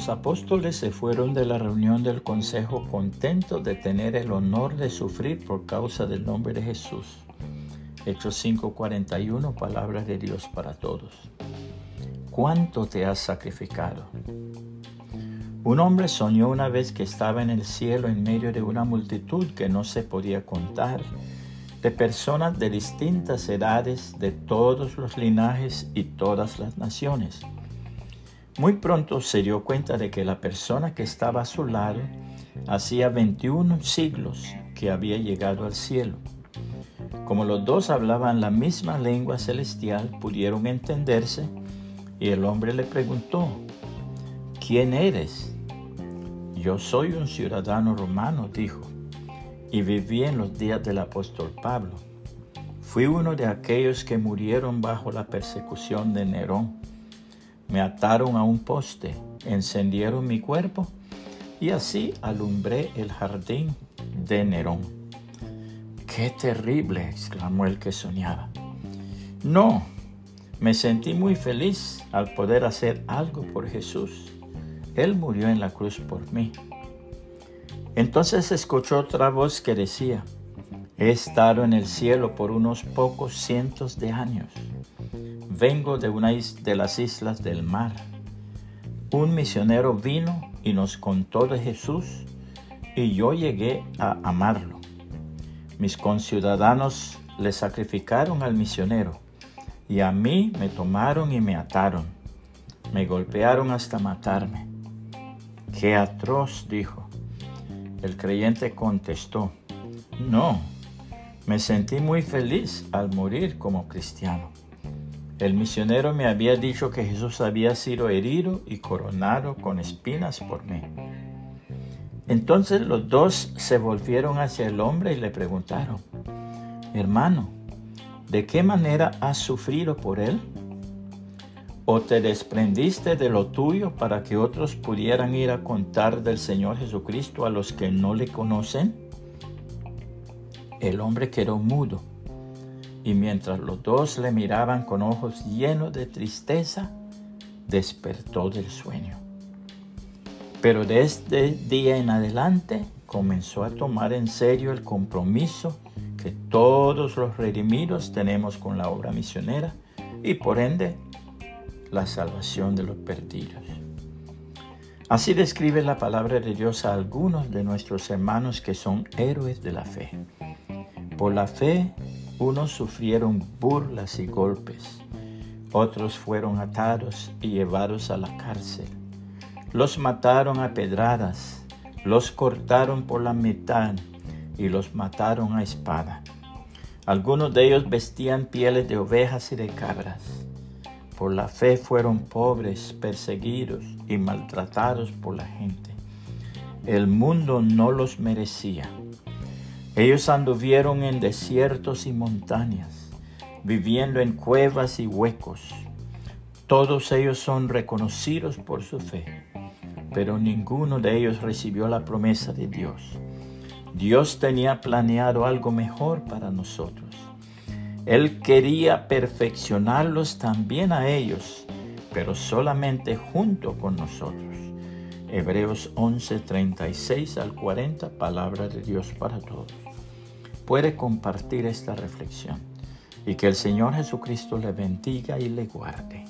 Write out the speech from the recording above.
los apóstoles se fueron de la reunión del consejo contentos de tener el honor de sufrir por causa del nombre de Jesús. Hechos 5:41, palabras de Dios para todos. ¿Cuánto te has sacrificado? Un hombre soñó una vez que estaba en el cielo en medio de una multitud que no se podía contar, de personas de distintas edades, de todos los linajes y todas las naciones. Muy pronto se dio cuenta de que la persona que estaba a su lado hacía 21 siglos que había llegado al cielo. Como los dos hablaban la misma lengua celestial, pudieron entenderse y el hombre le preguntó, ¿quién eres? Yo soy un ciudadano romano, dijo, y viví en los días del apóstol Pablo. Fui uno de aquellos que murieron bajo la persecución de Nerón me ataron a un poste, encendieron mi cuerpo y así alumbré el jardín de Nerón. ¡Qué terrible! exclamó el que soñaba. No, me sentí muy feliz al poder hacer algo por Jesús. Él murió en la cruz por mí. Entonces escuchó otra voz que decía, he estado en el cielo por unos pocos cientos de años vengo de una de las islas del mar. Un misionero vino y nos contó de Jesús y yo llegué a amarlo. Mis conciudadanos le sacrificaron al misionero y a mí me tomaron y me ataron. Me golpearon hasta matarme. Qué atroz, dijo. El creyente contestó, no, me sentí muy feliz al morir como cristiano. El misionero me había dicho que Jesús había sido herido y coronado con espinas por mí. Entonces los dos se volvieron hacia el hombre y le preguntaron, hermano, ¿de qué manera has sufrido por él? ¿O te desprendiste de lo tuyo para que otros pudieran ir a contar del Señor Jesucristo a los que no le conocen? El hombre quedó mudo y mientras los dos le miraban con ojos llenos de tristeza, despertó del sueño. Pero desde este día en adelante comenzó a tomar en serio el compromiso que todos los redimidos tenemos con la obra misionera y por ende la salvación de los perdidos. Así describe la palabra de Dios a algunos de nuestros hermanos que son héroes de la fe. Por la fe unos sufrieron burlas y golpes, otros fueron atados y llevados a la cárcel. Los mataron a pedradas, los cortaron por la mitad y los mataron a espada. Algunos de ellos vestían pieles de ovejas y de cabras. Por la fe fueron pobres, perseguidos y maltratados por la gente. El mundo no los merecía ellos anduvieron en desiertos y montañas, viviendo en cuevas y huecos. Todos ellos son reconocidos por su fe, pero ninguno de ellos recibió la promesa de Dios. Dios tenía planeado algo mejor para nosotros. Él quería perfeccionarlos también a ellos, pero solamente junto con nosotros. Hebreos 11, 36 al 40, palabra de Dios para todos. Puede compartir esta reflexión y que el Señor Jesucristo le bendiga y le guarde.